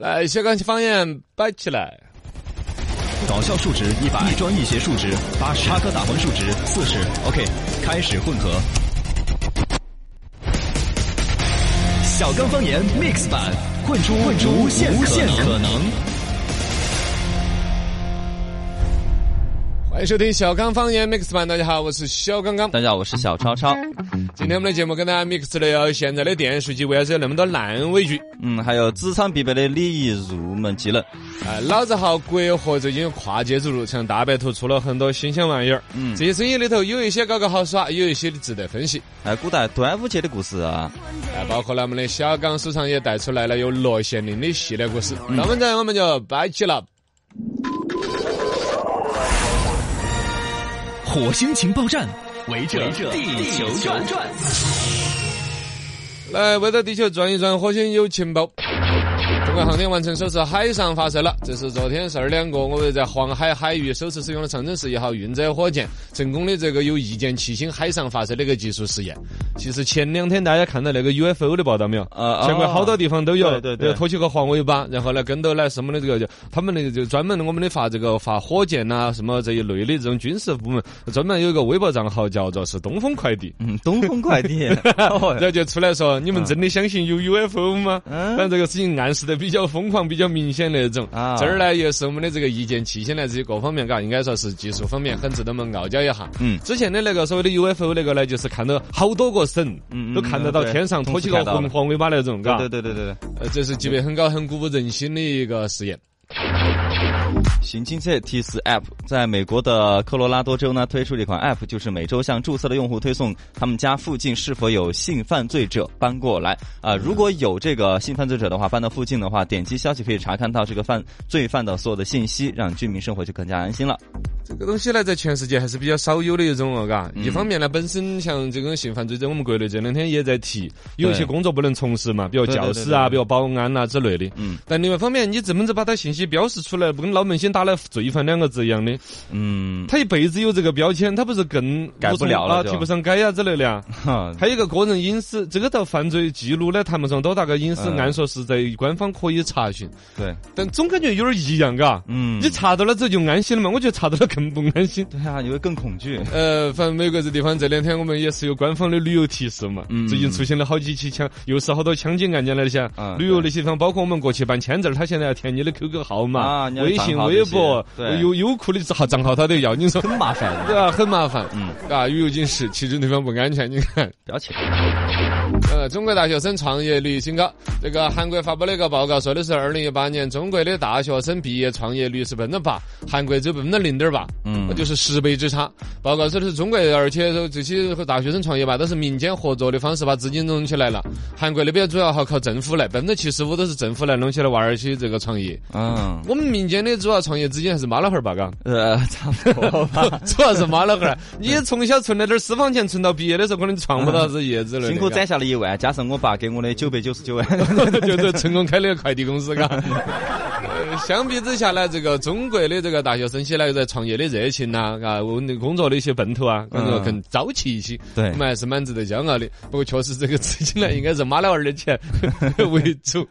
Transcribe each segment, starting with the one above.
来，香港方言摆起来。搞笑数值一百，一专一鞋数值八十，插科打诨数值四十。OK，开始混合。小刚方言 Mix 版，混出混出无限可能。欢迎收听小刚方言 Mix 版，大家好，我是小刚刚。大家好，我是小超超。今天我们的节目跟大家 mix 了有现在的电视剧为啥子有那么多烂尾剧？嗯，还有职场必备的礼仪入门技能。哎，老字号国货最近跨界走入，像大白兔出了很多新鲜玩意儿。嗯，这些生意里头有一些搞搞好耍，有一些值得分析。哎，古代端午节的故事啊，哎，包括了我们的小刚书场也带出来了有罗县令的系列故事。那么在我们就摆起了。火星情报站，围着地球转。来，围着地球转一转，火星有情报。中国航天完成首次海上发射了，这是昨天十二点过，我们在黄海海域首次使用了长征十一号运载火箭，成功的这个有一箭七星海上发射的一个技术实验。其实前两天大家看到那个 UFO 的报道没有？啊，全国好多地方都有，对对，拖起个黄尾巴，然后呢跟到来什么的这个就他们那个就专门我们的发这个发火箭呐什么这一类的这种军事部门，专门有一个微博账号叫做是东风快递，嗯，东风快递，然后就出来说你们真的相信有 UFO 吗？嗯，但这个事情暗示的比较疯狂，比较明显那种。啊，这儿呢也是我们的这个一箭七星呢，这些各方面嘎，应该说是技术方面很值得我们傲娇一下。嗯，之前的那个所谓的 UFO 那个呢，就是看到好多个省，嗯，都看得到天上拖起个红黄尾巴那种，嘎。对对对对对，呃，这是级别很高、很鼓舞人心的一个实验。新警车提示 App 在美国的科罗拉多州呢推出了一款 App，就是每周向注册的用户推送他们家附近是否有性犯罪者搬过来啊。如果有这个性犯罪者的话，搬到附近的话，点击消息可以查看到这个犯罪犯的所有的信息，让居民生活就更加安心了。这个东西呢，在全世界还是比较少有的一种哦，嘎。一方面呢，本身像这种性犯罪者，我们国内这两天也在提，有一些工作不能从事嘛，比如教师啊，比如保安呐之类的。嗯。但另外一方面，你这么子把他信息标识出来，不跟老门心打了罪犯两个字一样的。嗯。他一辈子有这个标签，他不是更改不了了，提不上改呀之类的啊。哈。还有一个个人隐私，这个到犯罪记录呢，谈不上多大个隐私，按说是在官方可以查询。对。但总感觉有点异样，嘎。嗯。你查到了之后就安心了嘛？我觉得查到了更。不安心，对啊，你会更恐惧。呃，反正美国这地方这两天我们也是有官方的旅游提示嘛。嗯。最近出现了好几起枪，又是好多枪击案件来的噻。嗯。旅游那些地方，包括我们过去办签证，他现在要填你的 QQ 号码、微信、微博、优优酷的号账号，他都要。你说很麻烦，对啊，很麻烦。嗯。啊，旅游警示，其实对方不安全，你看。不要去。呃，中国大学生创业率新高。这个韩国发布了一个报告，说的是二零一八年中国的大学生毕业创业率是百分之八，韩国只有百分之零点八。嗯。那就是十倍之差。报告说的是中国，而且这些和大学生创业吧，都是民间合作的方式把资金弄起来了。韩国那边主要还靠政府来，百分之七十五都是政府来弄起来娃儿些这个创业。嗯，我们民间的主要创业资金还是妈老汉儿吧？嘎，呃，差不多吧，主要是妈老汉儿。你从小存了点私房钱，存到毕业的时候，可能创不到这业之类辛苦攒下了一万，加上我爸给我的九百九十九万，就是成功开了个快递公司，嘎。相比之下呢，这个中国的这个大学生些呢，在创业的热情呐，啊，问工作的一些奔头啊，感觉更朝气一些。对，我们还是蛮值得骄傲的。不过，确实这个资金呢，应该是妈老二的钱 为主。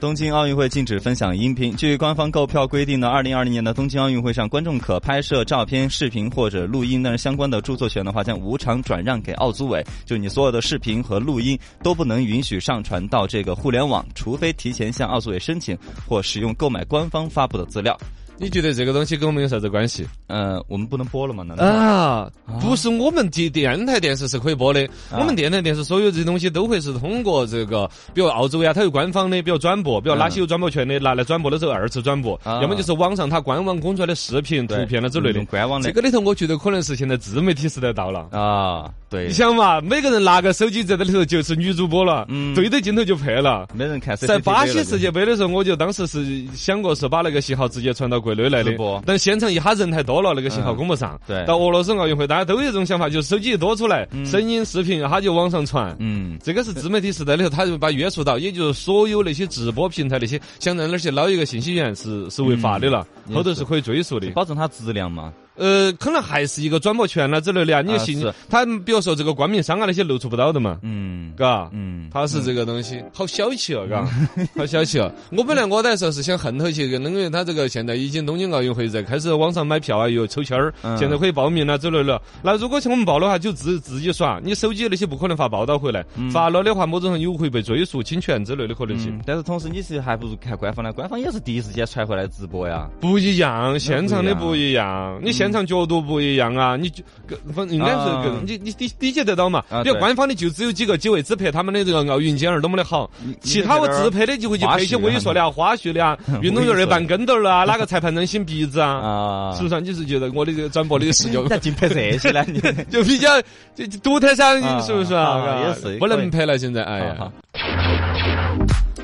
东京奥运会禁止分享音频。据官方购票规定呢，二零二零年的东京奥运会上，观众可拍摄照片、视频或者录音，但是相关的著作权的话将无偿转让给奥组委。就你所有的视频和录音都不能允许上传到这个互联网，除非提前向奥组委申请或使用购买官方发布的资料。你觉得这个东西跟我们有啥子关系？嗯，我们不能播了吗？难道啊？不是我们电电台电视是可以播的。我们电台电视所有这些东西都会是通过这个，比如澳洲呀，它有官方的，比如转播，比如哪些有转播权的，拿来转播的时候二次转播，要么就是网上它官网公出来的视频、图片了之类的。官网的这个里头，我觉得可能是现在自媒体时代到了啊。对，你想嘛，每个人拿个手机在这里头就是女主播了，对着镜头就拍了。没人看。在巴西世界杯的时候，我就当时是想过是把那个信号直接传到国内来的。但现场一哈人太多了，那个信号供不上。对，到俄罗斯奥运会，大家都有一种想法，就是手机一多出来，声音、视频，哈就往上传。嗯，这个是自媒体时代里头，他就把约束到，也就是所有那些直播平台那些想在那儿去捞一个信息源是是违法的了，后头是可以追溯的，保证它质量嘛。呃，可能还是一个转播权啦之类的啊。你信是。他，比如说这个冠名商啊那些露出不到的嘛，嗯。嘎，嗯，他是这个东西，好小气哦，嘎，好小气哦。我本来我那时候是想恨透起，因为他这个现在已经东京奥运会在开始网上买票啊，又抽签儿，嗯。现在可以报名了之类的。那如果像我们报的话，就自自己耍，你手机那些不可能发报道回来，发了的话，某种上有会被追溯侵权之类的可能性。嗯。但是同时你是还不如看官方的，官方也是第一时间传回来直播呀。不一样，现场的不不一样，你现场角度不一样啊，你就更反应该是你你理理解得到嘛？比如官方的就只有几个几位只拍他们的这个奥运健儿多么的好，其他我自拍的就会去拍一些猥琐的啊、花絮的啊，运动员的半跟斗儿啊，哪个裁判能擤鼻子啊？啊 是不是啊？你是觉得我的这个转播的视角咋净拍这些呢？你就比较就就独特噻，啊是不是啊啊？也是不能拍了，现在哎呀好。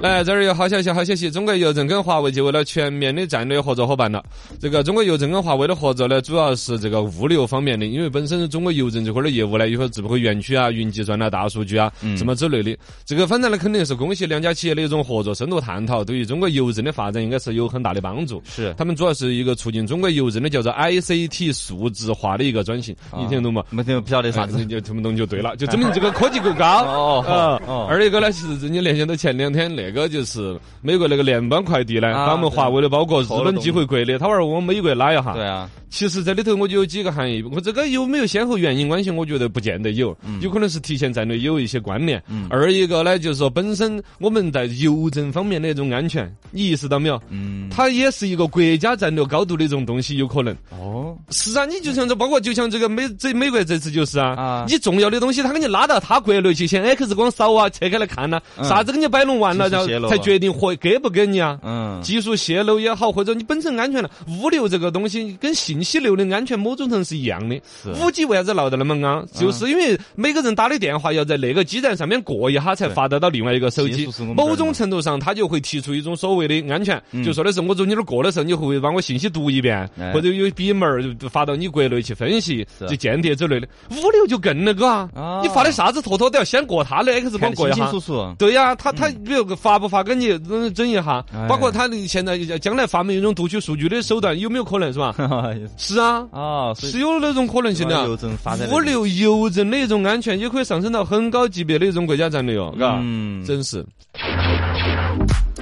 来，这儿有好消息，好消息！中国邮政跟华为就为了全面的战略合作伙伴了。这个中国邮政跟华为的合作呢，主要是这个物流方面的，因为本身中国邮政这块儿的业务呢，有会智慧园区啊、云计算啊、大数据啊，什么之类的。这个反正呢，肯定是恭喜两家企业的一种合作深度探讨，对于中国邮政的发展应该是有很大的帮助。是他们主要是一个促进中国邮政的叫做 ICT 数字化的一个转型，你听懂吗？没听不晓得啥子就听不懂就对了，就证明这个科技够高。哦啊哦二一个呢，其实你联想到前两天那个就是美国那个联邦快递呢，啊把我们华为的包裹日本寄回国的，他玩儿我们美国拉一下。对啊，其实这里头我就有几个含义，我这个有没有先后原因关系，我觉得不见得有，嗯有可能是提前战略有一些关联。二一个呢，就是说本身我们在邮政方面的一种安全，你意识到没有？嗯，它也是一个国家战略高度的一种东西，有可能。哦，是啊，你就像这，包括就像这个美这美国这次就是啊，啊你重要的东西他给你拉到他国内去，先 X 光扫啊，拆开来看呐、嗯啥子给你摆弄完了，然后才决定会给不给你啊。嗯，技术泄露也好，或者你本身安全了，物流这个东西跟信息流的安全某种程度是一样的。五 G 为啥子闹得那么昂？就是因为每个人打的电话要在那个基站上面过一下才发得到另外一个手机。某种程度上，他就会提出一种所谓的安全，嗯。就说的是我从你那儿过的时候，你会不会把我信息读一遍哎，或者有笔门发到你国内去分析，是。就间谍之类的。物流就更那个啊啊，你发的啥子坨坨都要先过他的 X 光过一下。得清清楚。楚。对呀、他他比如发不发给你嗯整一下。哎，包括他现在将来发明一种读取数据的手段，有没有可能是吧？是啊，啊，所以是有那种可能性的啊。邮政发展物流邮政的一种安全，也可以上升到很高级别的一种国家战略哦，嘎、嗯，真是。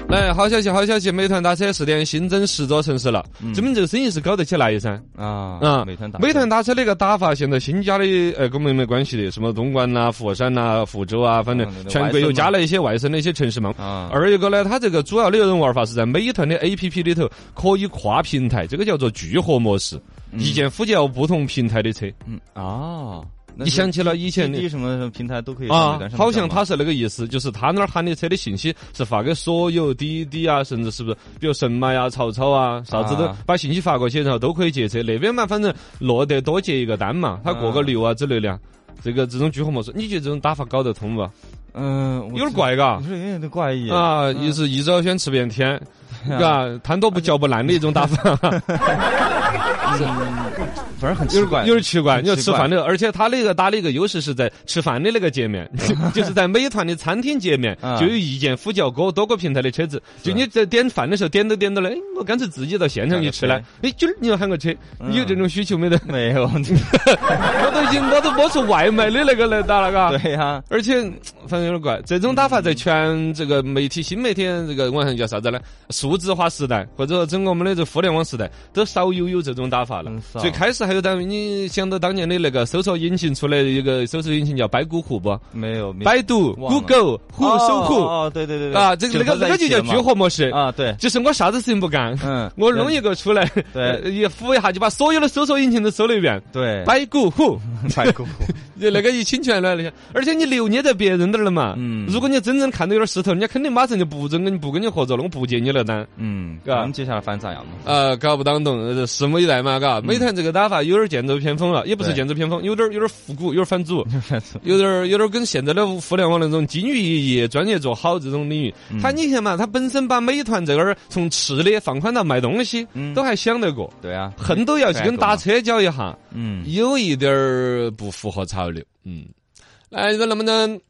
来，好消息，好消息！美团打车试点新增十座城市了，证明这个生意是搞得起来噻。啊啊，美团打美团打车那个打法，现在新加的呃跟我们没关系的，什么东莞呐、佛山呐、福州啊，反正全国又加了一些外省的一些城市嘛。啊，二一个呢，它这个主要的一种玩法是在美团的 A P P 里头可以跨平台，这个叫做聚合模式，一键呼叫不同平台的车。嗯啊，那你想起了以前的什么平台都可以啊好像他是那个意思，就是他那儿喊的车的信息是发给所有滴滴啊，甚至是不是，比如神马呀、曹操啊，啥子都啊把信息发过去，然后都可以接车。那边嘛，反正落得多接一个单嘛，他过个流啊之类的啊。这个这种聚合模式，你觉得这种打法搞得通不？嗯，有点怪嘎有点怪异啊，一是一招鲜吃遍天，嘎，贪多不嚼不烂的一种打法。反正很奇怪，有点奇怪。你要吃饭的，而且它那个打的一个优势是在吃饭的那个界面，就是在美团的餐厅界面啊就有意见呼叫多多个平台的车子。就你在点饭的时候点都点到了，哎我干脆自己到现场去吃呢。哎，今儿你要喊个车，你有这种需求没得？没有，我都已经我都摸出外卖的那个来打了，嘎。对呀，而且反正有点怪，这种打法在全这个媒体、新媒体这个网上叫啥子呢？数字化时代，或者说整个我们的这互联网时代，都少有有这种打法了最开始还有当你想到当年的那个搜索引擎出来的一个搜索引擎叫百谷虎不？没有，没百度、Google、虎、哦搜狐哦，对对对对。啊，这个那个那个就叫聚合模式。啊，对，就是我啥子事情不干，嗯。我弄一个出来，对。呃一扶一下就把所有的搜索引擎都搜了一遍。对，百谷虎，百谷湖，就那个一侵权了那些，而且你留捏在别人那儿了嘛。嗯如果你真正看到有点势头，人家肯定马上就不准跟你不跟你合作了，我不接你了单。嗯，嘎那接下来反正咋样嘛？呃，搞不当懂，呃拭目以待嘛，嘎。美团这个打法有点剑走偏锋了，也不是剑走偏锋，有点有点复古，有点反祖，有点有点 跟现在的互联网那种金玉一业专业做好这种领域。他你看嘛，他本身把美团这个儿从吃的放宽到卖东西，嗯都还想得过，对啊，恨都要去跟打车交一下。嗯，有一点儿不符合潮流。嗯，来，你说能不能？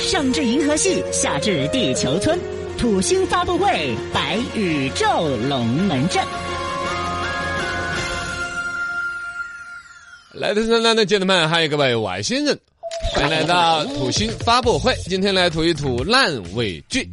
上至银河系，下至地球村，土星发布会白宇宙龙门阵。来的是南的姐妹们，还有各位外星人，欢迎来到土星发布会。今天来吐一吐烂尾剧。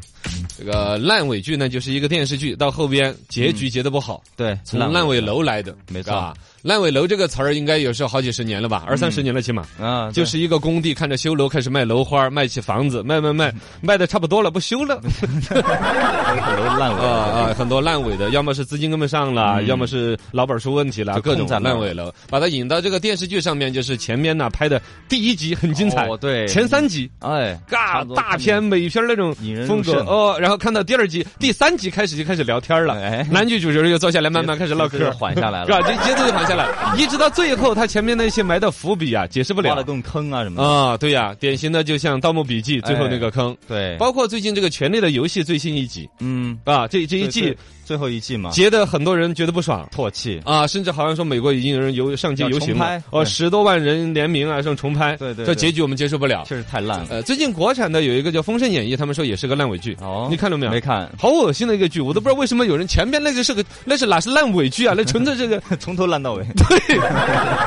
这个烂尾剧呢，就是一个电视剧到后边结局结的不好，对，从烂尾楼来的，没错。烂尾楼这个词儿应该有时候好几十年了吧，二三十年了起码。啊，就是一个工地看着修楼，开始卖楼花，卖起房子，卖卖卖，卖 的差不多了，不修了。很多烂尾 啊啊，很多烂尾的，要么是资金跟不上了，要么是老板出问题了，各种烂尾。楼，把它引到这个电视剧上面，就是前面呢拍的第一集很精彩，对，前三集，哎，嘎大片美片那种风格。哦，然后看到第二集、第三集开始就开始聊天了，哎，男女主角又坐下来慢慢开始唠嗑，缓下来了，是吧？这节奏就缓。下来，一直到最后，他前面那些埋的伏笔啊，解释不了。挖了洞坑啊什么的啊，对呀，典型的就像《盗墓笔记》最后那个坑。对，包括最近这个《权力的游戏》最新一集，嗯，啊，这这一季。最后一季嘛，结的很多人觉得不爽，唾弃。啊，甚至好像说美国已经有人游上街游行了，哦，十多万人联名啊，上重拍，对对，这结局我们接受不了，确实太烂了。呃，最近国产的有一个叫《封神演义》，他们说也是个烂尾剧，哦，你看了没有？没看，好恶心的一个剧，我都不知道为什么有人前面那个是个那是哪是烂尾剧啊？那纯粹这个从头烂到尾，对，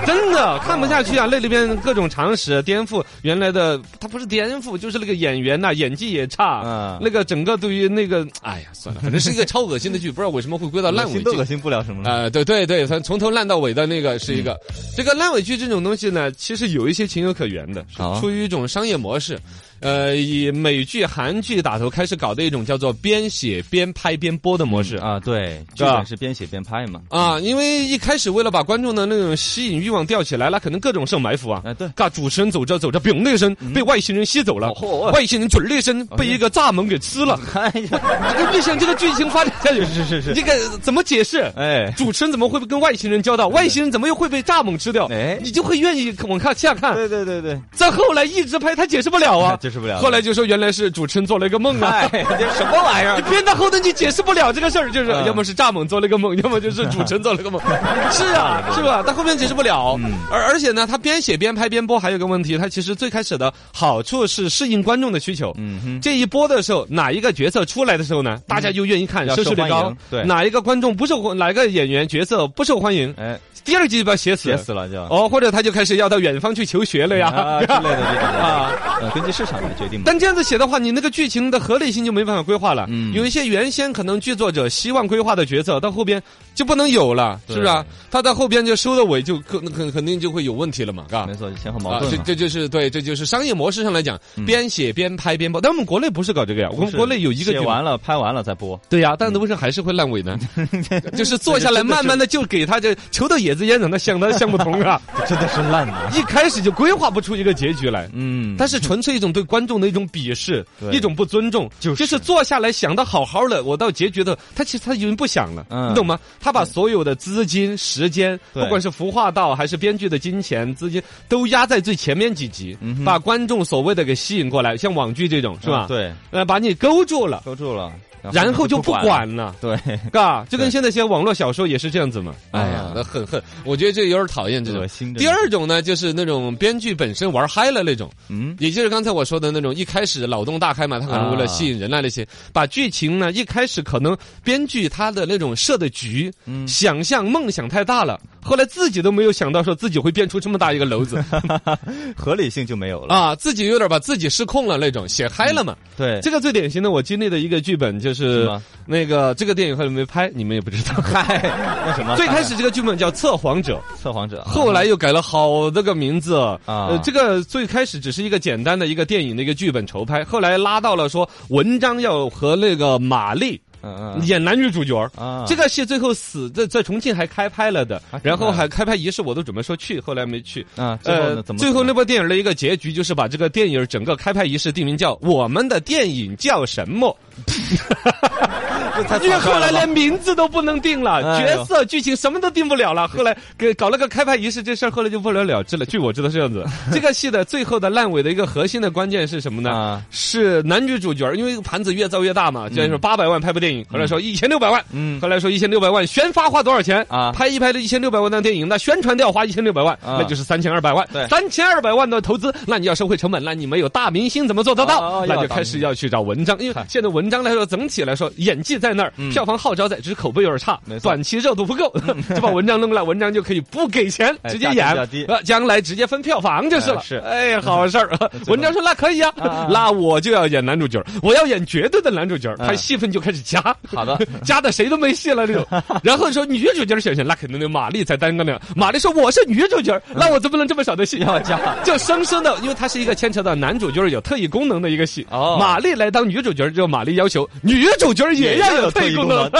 真的看不下去啊！那里边各种常识颠覆原来的，他不是颠覆，就是那个演员呐演技也差，嗯，那个整个对于那个，哎呀，算了，反正是一个超恶心的剧，不知道为什么会归到。烂尾剧恶心不了什么啊？对对对，从从头烂到尾的那个是一个，这个烂尾剧这种东西呢，其实有一些情有可原的，出于一种商业模式。呃，以美剧、韩剧打头开始搞的一种叫做边写边拍边播的模式啊，对，剧本是边写边拍嘛啊，因为一开始为了把观众的那种吸引欲望吊起来，那可能各种设埋伏啊，哎对，嘎，主持人走着走着，嘣的一声被外星人吸走了，外星人准的一声被一个蚱蜢给吃了，哎呀，你想这个剧情发展下去是是是，这个怎么解释？哎，主持人怎么会跟外星人交道？外星人怎么又会被蚱蜢吃掉？哎，你就会愿意往看下看，对对对对，再后来一直拍，他解释不了啊。解释不了。后来就说原来是主持人做了一个梦啊！这什么玩意儿？你编到后头你解释不了这个事儿，就是要么是蚱蜢做了一个梦，要么就是主持人做了个梦。是啊，是吧？但后面解释不了。而而且呢，他边写边拍边播，还有个问题，他其实最开始的好处是适应观众的需求。嗯哼，这一播的时候，哪一个角色出来的时候呢，大家就愿意看，收视率高。对，哪一个观众不受，哪一个演员角色不受欢迎？哎。第二季就把写死，写死了就。哦，或者他就开始要到远方去求学了呀。之类的这种。啊，根据市场来决定。但这样子写的话，你那个剧情的合理性就没办法规划了。嗯，有一些原先可能剧作者希望规划的角色，到后边就不能有了，是不是啊？他在后边就收的尾，就肯肯肯定就会有问题了嘛，嘎。没错，前后矛盾。这这就是对，这就是商业模式上来讲，边写边拍边播。但我们国内不是搞这个呀，我们国内有一个写完了拍完了再播。对呀，但是为什么还是会烂尾呢？就是坐下来慢慢的就给他这抽到野子烟，让他想他。想不通啊！真的是烂的！一开始就规划不出一个结局来，嗯，但是纯粹一种对观众的一种鄙视，一种不尊重，就是坐下来想的好好的，我到结局的，他其实他已经不想了，你懂吗？他把所有的资金、时间，不管是孵化道还是编剧的金钱、资金，都压在最前面几集，把观众所谓的给吸引过来，像网剧这种是吧？对，呃，把你勾住了，勾住了。然后就不管了，对，嘎，就跟现在些网络小说也是这样子嘛。哎呀，那很恨，我觉得这有点讨厌这种。第二种呢，就是那种编剧本身玩嗨了那种，嗯，也就是刚才我说的那种，一开始脑洞大开嘛，他可能为了吸引人啊那些，把剧情呢一开始可能编剧他的那种设的局，想象梦想太大了。后来自己都没有想到说自己会变出这么大一个篓子，合理性就没有了啊！自己有点把自己失控了那种，写嗨了嘛。对，这个最典型的我经历的一个剧本就是那个这个电影后来没拍，你们也不知道。嗨，那什么？最开始这个剧本叫《测谎者》，测谎者，后来又改了好多个名字啊。呃，这个最开始只是一个简单的一个电影的一个剧本筹拍，后来拉到了说文章要和那个马丽。嗯嗯，演男女主角。啊，这个戏最后死在在重庆还开拍了的，然后还开拍仪式我都准备说去，后来没去。啊。呃，最后那部电影的一个结局就是把这个电影整个开拍仪式定名叫《我们的电影叫什么》。因为后来连名字都不能定了，哎角色、剧情什么都定不了了。后来给搞了个开拍仪式，这事儿后来就不了了之了。据我知道是这样子。这个戏的最后的烂尾的一个核心的关键是什么呢？啊 是男女主角，因为盘子越造越大嘛，就说八百万拍部电影，后来说一千六百万，嗯后来说一千六百万，宣发花多少钱啊拍一拍的一千六百万的电影，那宣传都要花一千六百万，啊那就是三千二百万对。三千二百万的投资，那你要收回成本，那你没有大明星怎么做得哦到哦？那就开始要去找文章，因为现在文章来说，整体来说演技在那儿，票房号召在，只是口碑有点差短期热度不够，就把文章弄来，文章就可以不给钱哎直接演将来直接分票房就是了。哎是哎，好事儿。文章说那可以啊 那我就要演男主角，我要演绝对的男主角，嗯他戏份就开始加。好的，加的谁都没戏了那种。然后说女主角选选，那肯定得马丽才担个呢。马丽说我是女主角，那我怎么能这么少的戏要加？就生生的，因为它是一个牵扯到男主角有特异功能的一个戏。哦马丽来当女主角，就马丽要求女主角也要有特异功能。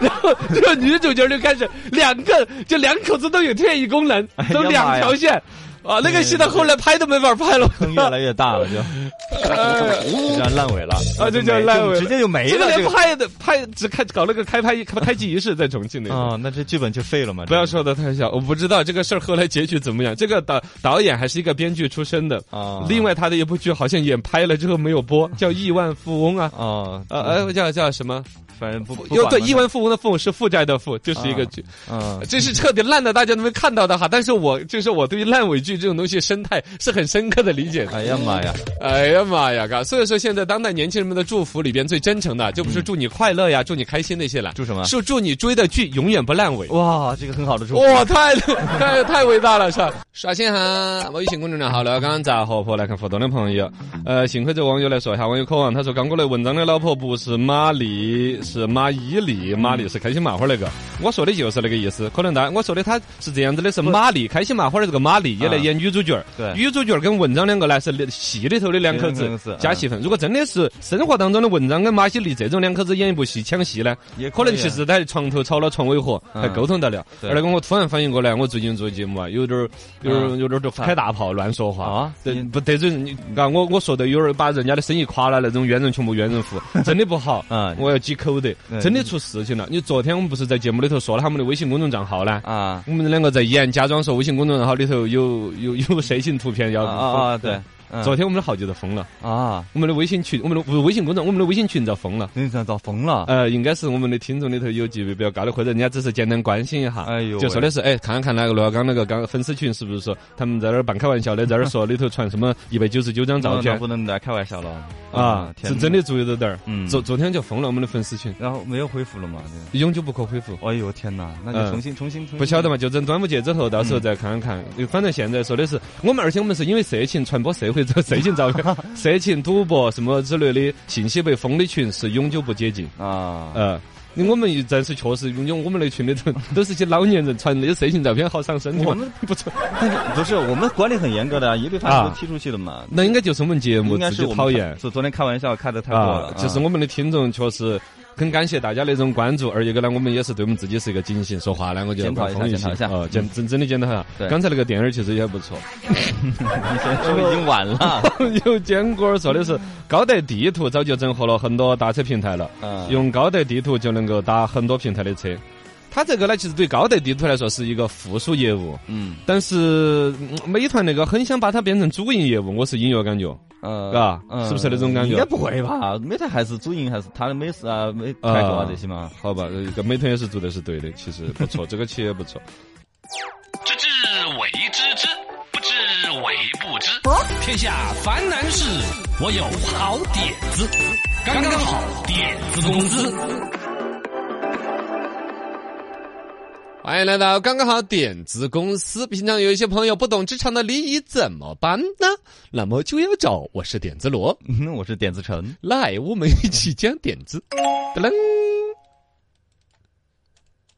然后这个女主角就开始两个，就两口子都有特异功能，都哎呀两条线。啊，那个戏到后来拍都没法拍了。坑越来越大了，就这样烂尾了啊这叫烂尾直接就没了。这个连拍的拍只开搞了个开拍开机仪式在重庆那个。啊，那这剧本就废了嘛？不要说的太小，我不知道这个事儿后来结局怎么样。这个导导演还是一个编剧出身的啊另外，他的一部剧好像也拍了之后没有播，叫《亿万富翁》啊。啊，呃呃，叫叫什么？反正不不又对，亿万富翁的富是负债的富，就是一个啊剧。啊，这是彻底烂的，大家都没看到的哈。但是我就是我对于烂尾剧这种东西生态是很深刻的理解的。哎呀妈呀，哎呀妈呀，嘎！所以说现在当代年轻人们的祝福里边最真诚的，就不是祝你快乐呀、祝你开心那些了，祝什么是祝你追的剧永远不烂尾。哇，这个很好的祝福。哇，太太太伟大了，是吧？刷新哈微信公众号“乐刚杂货铺”来看互动的朋友。呃，幸亏这网友来说一下，网友渴望他说刚过来文章的老婆不是马丽，是马伊琍，马丽是开心麻花那个。我说的就是那个意思，可能大我说的他是这样子的，是马丽开心麻花的这个马丽也来演女主角。对女主角跟文章两个呢是戏里头的两口子加戏份。如果真的是生活当中的文章跟马西琍这种两口子演一部戏抢戏呢，也可能其实在床头吵了床尾和，还嗯沟通得了。对而那个我突然反应过来，我最近做节目啊，有点儿有点儿有点儿就开大炮乱说话啊对，不得罪人。你嘎，我我说的有点儿把人家的生意垮了，那种冤人穷不冤人富，真的不好。嗯我要积口德，真的出事情了。你昨天我们不是在节目里头说了他们的微信公众账号呢？啊我们两个在演，假装说微信公众账号里头有有有谁信图片要啊啊！对，嗯。昨天我们的号就遭封了，啊，我们的微信群，我们的不是微信公众，我们的微信群遭封了。你这遭封了。呃，应该是我们的听众里头有级别比较高的，或者人家只是简单关心一下，哎呦就说的是，哎，看看那个罗小刚那个刚粉丝群是不是？说他们在那儿半开玩笑的，在那儿说里头传什么一百九十九张照 那片不能再开玩笑了。啊，天哪。是真的注意到点儿。嗯。昨昨天就封了我们的粉丝群，然后没有恢复了嘛？这永久不可恢复。哎呦天哪，那就嗯。重新重新重新。不晓得嘛，就等端午节之后，到时候再看看。反正现在说的是我们，而且我们是因为色情传播社会这色情照片、色情赌博什么之类的信息被封的群是永久不解禁。啊。呃，我们暂时确实因为我们那群里头都是些老年人传那些色情照片，好伤身。我们不错，但是不是我们管理很严格的啊，一被发现就踢出去的嘛。那应该就是我们节目自己讨厌是昨天开玩笑开的太多了啊，，就是我们的听众确实。很感谢大家的这种关注，而一个呢，我们也是对我们自己是一个警醒。说话呢，我就要检讨一下检讨一下哦，检真真的检讨一下。对刚才那个电影其实也不错，你现在说已经晚了。有坚果儿说的是高德地图早就整合了很多打车平台了，嗯用高德地图就能够打很多平台的车。它这个呢，其实对高德地图来说是一个附属业务，嗯但是嗯美团那个很想把它变成主营业务，我是隐约感觉。呃，嘎嗯是不是那种感觉应该不会吧？美团还是主营，还是它的美食啊、美泰国啊这些嘛。好吧，这个美团也是做的是对的，其实不错，这个企业不错。知之为知之，不知为不知。天下凡难事，我有好点子，刚刚好点子公司。欢迎来到刚刚好点子公司。平常有一些朋友不懂职场的礼仪怎么办呢？那么就要找我是点子罗，嗯，我是点子成。来，我们一起讲点子。噔噔。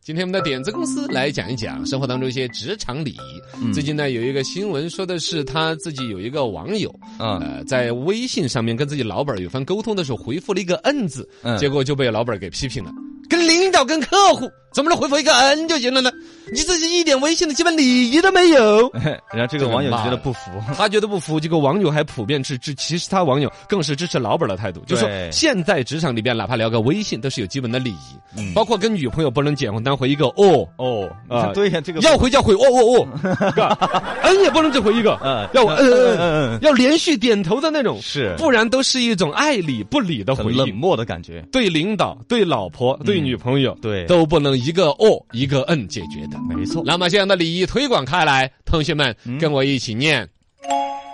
今天我们的点子公司来讲一讲生活当中一些职场礼仪。嗯最近呢有一个新闻说的是他自己有一个网友，啊，呃，在微信上面跟自己老板有番沟通的时候回复了一个“嗯”字，嗯结果就被老板给批评了。跟领导跟客户怎么能回复一个嗯就行了呢？你自己一点微信的基本礼仪都没有。然后这个网友觉得不服，他觉得不服，这个网友还普遍支持，其实他网友更是支持老板的态度，就是说现在职场里边，哪怕聊个微信，都是有基本的礼仪，包括跟女朋友不能简单回一个哦。哦啊对呀，这个要回就要回哦哦哦，嘎嗯也不能只回一个，嗯要嗯嗯嗯，要连续点头的那种，是。不然都是一种爱理不理的回应。冷。漠的感觉，对领导、对老婆、对女朋友，对都不能一个哦一个嗯解决的。没错。那么这样的礼仪推广开来，同学们跟我一起念：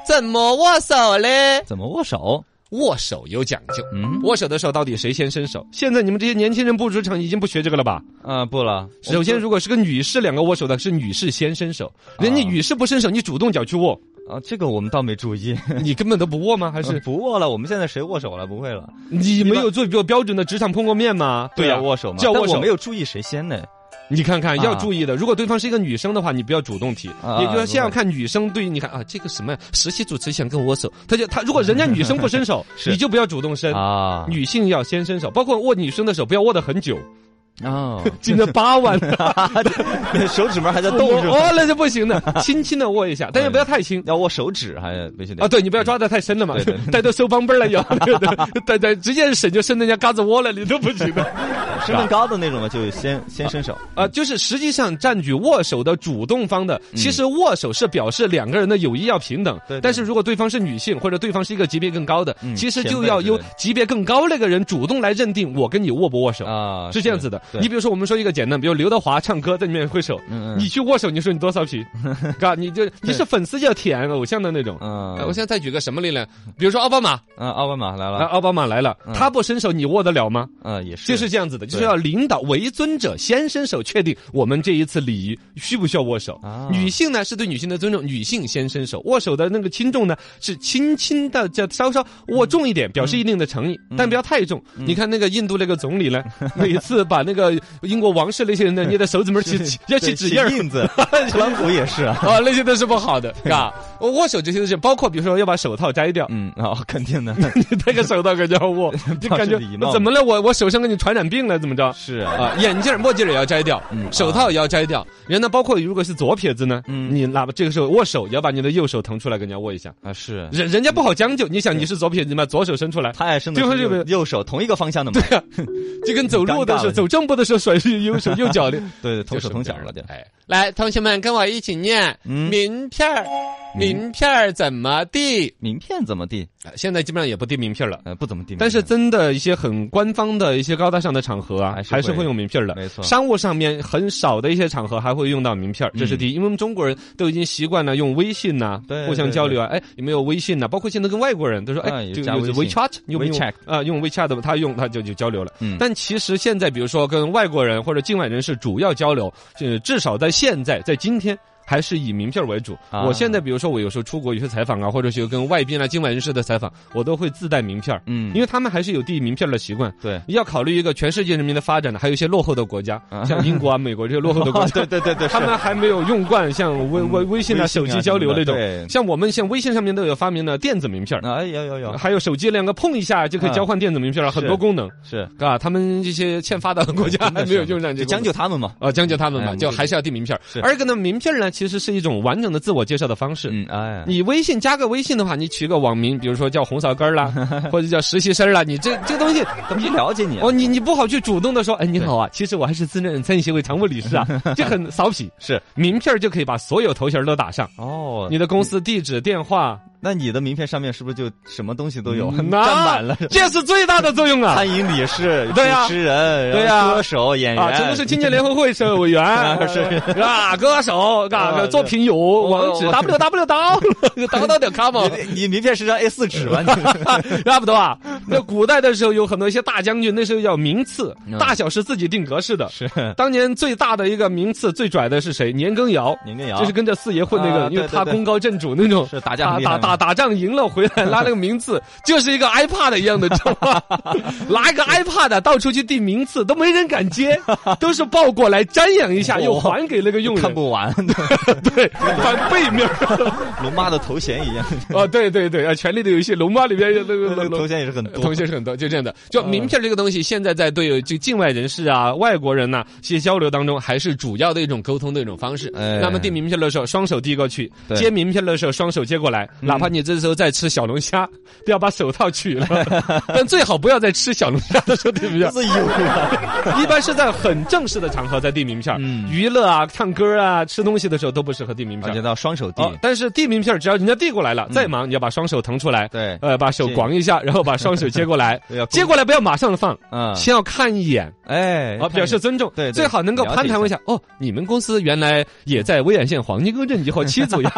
怎么握手嘞？怎么握手？握手有讲究。嗯握手的时候到底谁先伸手？现在你们这些年轻人不职场已经不学这个了吧？啊，不了。首先，如果是个女士两个握手的，是女士先伸手，人家女士不伸手，你主动脚去握，啊，这个我们倒没注意，你根本都不握吗？还是不握了。我们现在谁握手了？不会了。你没有做过标准的职场碰过面吗？对呀，呀，握手嘛。叫握手但我没有注意谁先呢。你看看，要啊注意的。如果对方是一个女生的话，你不要主动提，啊也就是说，先要看女生对于你看啊，这个什么呀实习主持想跟我握手，他就他如果人家女生不伸手，你就不要主动伸。啊，女性要先伸手，包括握女生的手，不要握得很久，哦，紧着把玩，手指门还在动是吧？哦，那就不行了，轻轻的握一下，但也不要太轻。要握手指还必须得啊，对你不要抓的太深了嘛对对，带到手帮背儿来摇，对对对对，直接伸就伸人家嘎子窝了，你都不行的。身份高的那种嘛，就先先伸手。啊，就是实际上占据握手的主动方的，其实握手是表示两个人的友谊要平等。但是如果对方是女性，或者对方是一个级别更高的，嗯其实就要由级别更高那个人主动来认定我跟你握不握手。啊，是这样子的，对你比如说，我们说一个简单，比如刘德华唱歌在里面挥手，你去握手，你说你多骚皮？嘎，你就你是粉丝就要舔偶像的那种。我现在再举个什么例呢？比如说奥巴马，啊，奥巴马来啊，了，奥巴马来了，他不伸手，你握得了吗？啊，也是，就是这样子的，就是要领导为尊者先伸手，确定我们这一次礼仪需不需要握手。啊。女性呢是对女性的尊重，女性先伸手，握手的那个轻重呢是轻轻的，叫稍稍握重一点，表示一定的诚意，但不要太重。你看那个印度那个总理呢，每次把那个英国王室那些人呢 捏在手指门起起要起指印。印子，特朗普也是啊。啊，那些都是不好的，嘎。握手这些东西，包括比如说要把手套摘掉，嗯，哦，肯定的，你戴个手套可就要握，就感觉怎么了？我我手上给你传染病了，怎么着？是啊，啊，眼镜、墨镜也要摘掉，嗯手套也要摘掉。人呢，包括如果是左撇子呢，嗯你哪怕这个时候握手，也要把你的右手腾出来跟人家握一下。啊是，人人家不好将就，你想你是左撇子你把，左手伸出来，他爱伸的是最后就右右手同一个方向的嘛，对呀，就跟走路的时候，走正步的时候甩右手右 脚的，对，同手同脚了的。哎，来，同学们跟我一起念嗯名片儿，名片儿怎么递？名片怎么递？啊现在基本上也不递名片了。呃，不怎么递，但是真的一些很官方的一些高大上的场合啊，还是会用名片儿的。没错商务上面很少的一些场合还会用到名片儿，这是第一。因为我们中国人都已经习惯了用微信呐、对互相交流啊。哎，有没有微信呐、包括现在跟外国人都说，啊哎，这个有有加微信 WeChat，你有没有 WeChat 啊？用 WeChat 的他用他就就交流了。嗯但其实现在，比如说跟外国人或者境外人士主要交流，呃，至少在现在，在今天。还是以名片为主。啊。我现在比如说我有时候出国有些采访啊，或者是有跟外宾啊、境外人士的采访，我都会自带名片嗯。因为他们还是有递名片的习惯。对，要考虑一个全世界人民的发展的，还有一些落后的国家，像英国啊、美国这些落后的国家，对对对对，他们还没有用惯像微微微信啊、微信啊手机交流那种。像我们像微信上面都有发明的电子名片，啊，有有有，还有手机两个碰一下就可以交换电子名片儿，很多功能。是。啊，他们这些欠发达的国家 还没有用上这个就将就他们嘛。啊，将就他们嘛，嗯就还是要递名片而一个呢，名片呢，其实是一种完整的自我介绍的方式。嗯，哎，你微信加个微信的话，你取个网名，比如说叫红苕根儿啦，或者叫实习生啦，你这这个东西，怎么去了解你啊？哦，你你不好去主动的说，哎，你好啊，其实我还是资深餐饮协会常务理事啊，这很骚皮。是。名片儿就可以把所有头衔都打上，哦，你的公司地址、电话，那你的名片上面是不是就什么东西都有，嗯 占满了？这是最大的作用啊！餐饮理事、主持人、对呀歌手、演员，啊，这都是青年联合会社委员，是啊，歌手，啊啊，作品有网址我 w w 到到到点 com，你你名片是张 A 四纸吧？你差不多啊。那古代的时候有很多一些大将军，那时候叫名次，嗯大小是自己定格式的。是当年最大的一个名次最拽的是谁？年羹尧。年羹尧就是跟着四爷混那个，啊因为他功高震主那种，是打架打打打打仗赢了回来拉那个名次，就是一个 iPad 一样的？拿一个 iPad 到处去递名次，都没人敢接，都是抱过来瞻仰一下，又还给那个佣人。看不完，对，翻背面儿。龙妈的头衔一样，哦，对对对，啊，《权力的游戏》龙妈里边有那个头衔也是很多。头衔是很多，就这样的。就名片这个东西，现在在对这境外人士啊、外国人呐、一些交流当中，还是主要的一种沟通的一种方式。哎那么递名片的时候，双手递过去；对接名片的时候，双手接过来。哪怕你这时候在吃小龙虾，都要把手套取了，但最好不要在吃小龙虾的时候递名片。自由啊！一般是在很正式的场合在递名片，嗯。娱乐啊、唱歌啊、吃东西的时候都不适合递名片。而且要双手递。哦，但是递名片，只要人家递过来了，再忙你要把双手腾出来，对。呃，把手是广一下，然后把双手接过来，接过来不要马上放，嗯，先要看一眼，哎，啊，表示尊重，对对最好能够攀谈问一下，哦，你们公司原来也在威远县黄金沟镇以后七组呀，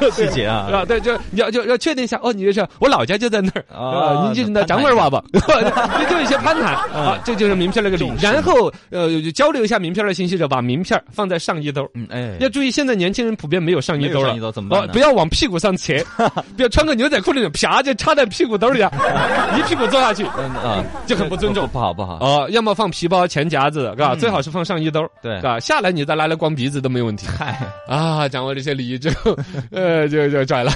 细节啊。啊，对，就要就要确定一下，哦，你这是我老家就在那儿啊啊，你就是那张门娃娃，你 就一些攀谈 啊，这就是名片那个礼仪，然后呃交流一下名片的信息之后，把名片放在上衣兜。嗯，哎，要注意，现在年轻人普遍没有上衣兜了，上衣兜怎么办不要往屁股上切，不要穿个牛仔裤那种，啪就插在屁股兜里啊，一屁股坐下去，嗯啊，就很不尊重。不好不好。哦，要么放皮包、钱夹子，是吧，最好是放上衣兜，对，是吧，下来你再拿来光鼻子都没问题。嗨。啊，掌握这些礼仪之后，呃，就就拽了。